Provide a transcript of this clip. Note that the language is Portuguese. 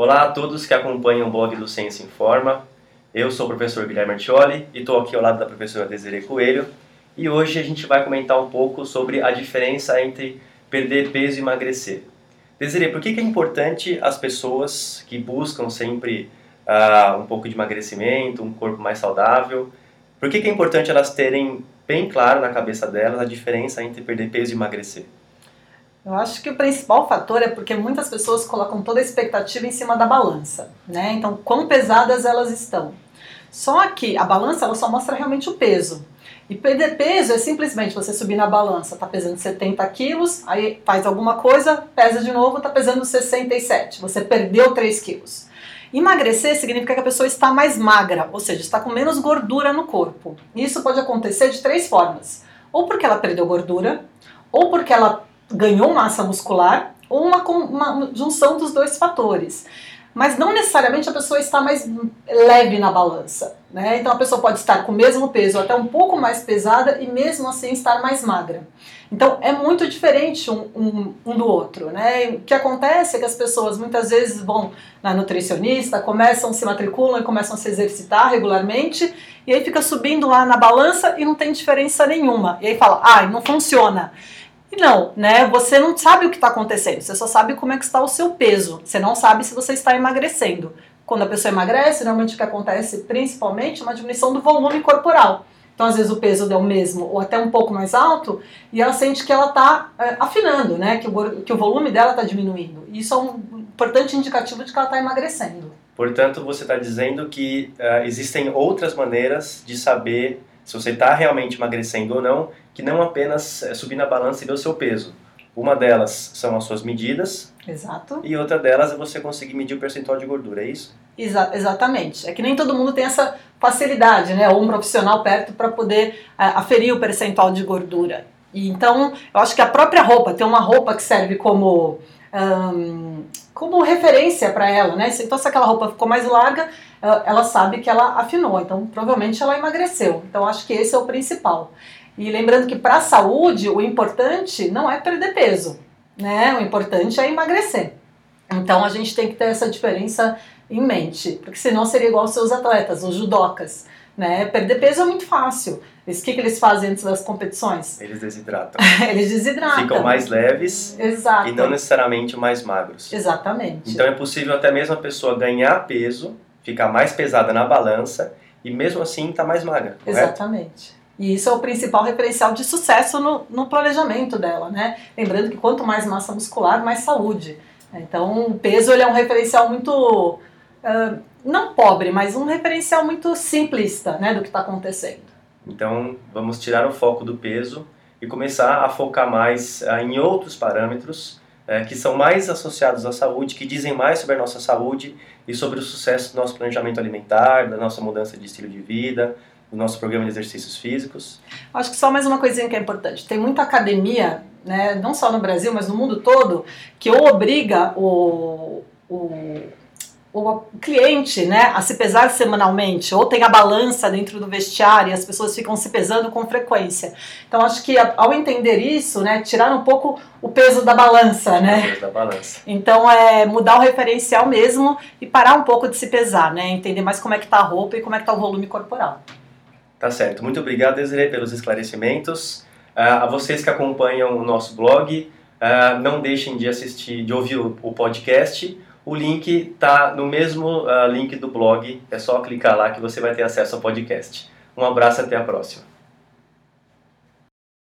Olá a todos que acompanham o blog do Ciência Informa. Eu sou o professor Guilherme Artioli e estou aqui ao lado da professora Desiree Coelho. E hoje a gente vai comentar um pouco sobre a diferença entre perder peso e emagrecer. Desiree, por que, é importante as pessoas que buscam sempre uh, um pouco de emagrecimento, um corpo mais saudável, por que é importante elas terem bem claro na cabeça delas a diferença entre perder peso e emagrecer? Eu acho que o principal fator é porque muitas pessoas colocam toda a expectativa em cima da balança, né? Então, quão pesadas elas estão. Só que a balança ela só mostra realmente o peso. E perder peso é simplesmente você subir na balança, tá pesando 70 quilos, aí faz alguma coisa, pesa de novo, tá pesando 67. Você perdeu 3 quilos. Emagrecer significa que a pessoa está mais magra, ou seja, está com menos gordura no corpo. Isso pode acontecer de três formas: ou porque ela perdeu gordura, ou porque ela ganhou massa muscular ou uma, uma junção dos dois fatores. Mas não necessariamente a pessoa está mais leve na balança. Né? Então a pessoa pode estar com o mesmo peso, até um pouco mais pesada, e mesmo assim estar mais magra. Então é muito diferente um, um, um, do outro. Né? O que acontece é que as pessoas muitas vezes vão na nutricionista, começam, se matriculam e começam a se exercitar regularmente, e aí fica subindo lá na balança e não tem diferença nenhuma. E aí fala, ah, não funciona. E não, né? Você não sabe o que está acontecendo, você só sabe como é que está o seu peso. Você não sabe se você está emagrecendo. Quando a pessoa emagrece, normalmente o que acontece principalmente é uma diminuição do volume corporal. Então, às vezes, o peso é o mesmo ou até um pouco mais alto e ela sente que ela está é, afinando, né? Que o, que o volume dela está diminuindo. E isso é um importante indicativo de que ela está emagrecendo. Portanto, você está dizendo que uh, existem outras maneiras de saber se você está realmente emagrecendo ou não, que não apenas é subir na balança e ver o seu peso. Uma delas são as suas medidas. Exato. E outra delas é você conseguir medir o percentual de gordura, é isso? Exa exatamente. É que nem todo mundo tem essa facilidade, né? Ou um profissional perto para poder aferir o percentual de gordura. E então, eu acho que a própria roupa, tem uma roupa que serve como um, como referência para ela, né? Então, se aquela roupa ficou mais larga, ela sabe que ela afinou, então provavelmente ela emagreceu. Então, acho que esse é o principal. E lembrando que para a saúde, o importante não é perder peso, né? O importante é emagrecer. Então, a gente tem que ter essa diferença em mente, porque senão seria igual aos seus atletas, os judocas. Né? Perder peso é muito fácil. O que, que eles fazem antes das competições? Eles desidratam. eles desidratam. Ficam mais leves Exato. e não necessariamente mais magros. Exatamente. Então é possível até mesmo a pessoa ganhar peso, ficar mais pesada na balança e mesmo assim estar tá mais magra. Correto? Exatamente. E isso é o principal referencial de sucesso no, no planejamento dela, né? Lembrando que quanto mais massa muscular, mais saúde. Então, o peso ele é um referencial muito uh, não pobre, mas um referencial muito simplista né, do que está acontecendo. Então, vamos tirar o foco do peso e começar a focar mais uh, em outros parâmetros uh, que são mais associados à saúde, que dizem mais sobre a nossa saúde e sobre o sucesso do nosso planejamento alimentar, da nossa mudança de estilo de vida, do nosso programa de exercícios físicos. Acho que só mais uma coisinha que é importante. Tem muita academia, né, não só no Brasil, mas no mundo todo, que ou obriga o, o o cliente né, a se pesar semanalmente, ou tem a balança dentro do vestiário e as pessoas ficam se pesando com frequência. Então acho que ao entender isso, né, tirar um pouco o peso da balança, né? O peso da balança. Então é mudar o referencial mesmo e parar um pouco de se pesar, né? Entender mais como é que está a roupa e como é que está o volume corporal. Tá certo. Muito obrigado, Desiree, pelos esclarecimentos. Uh, a vocês que acompanham o nosso blog, uh, não deixem de assistir, de ouvir o, o podcast. O link está no mesmo uh, link do blog, é só clicar lá que você vai ter acesso ao podcast. Um abraço até a próxima.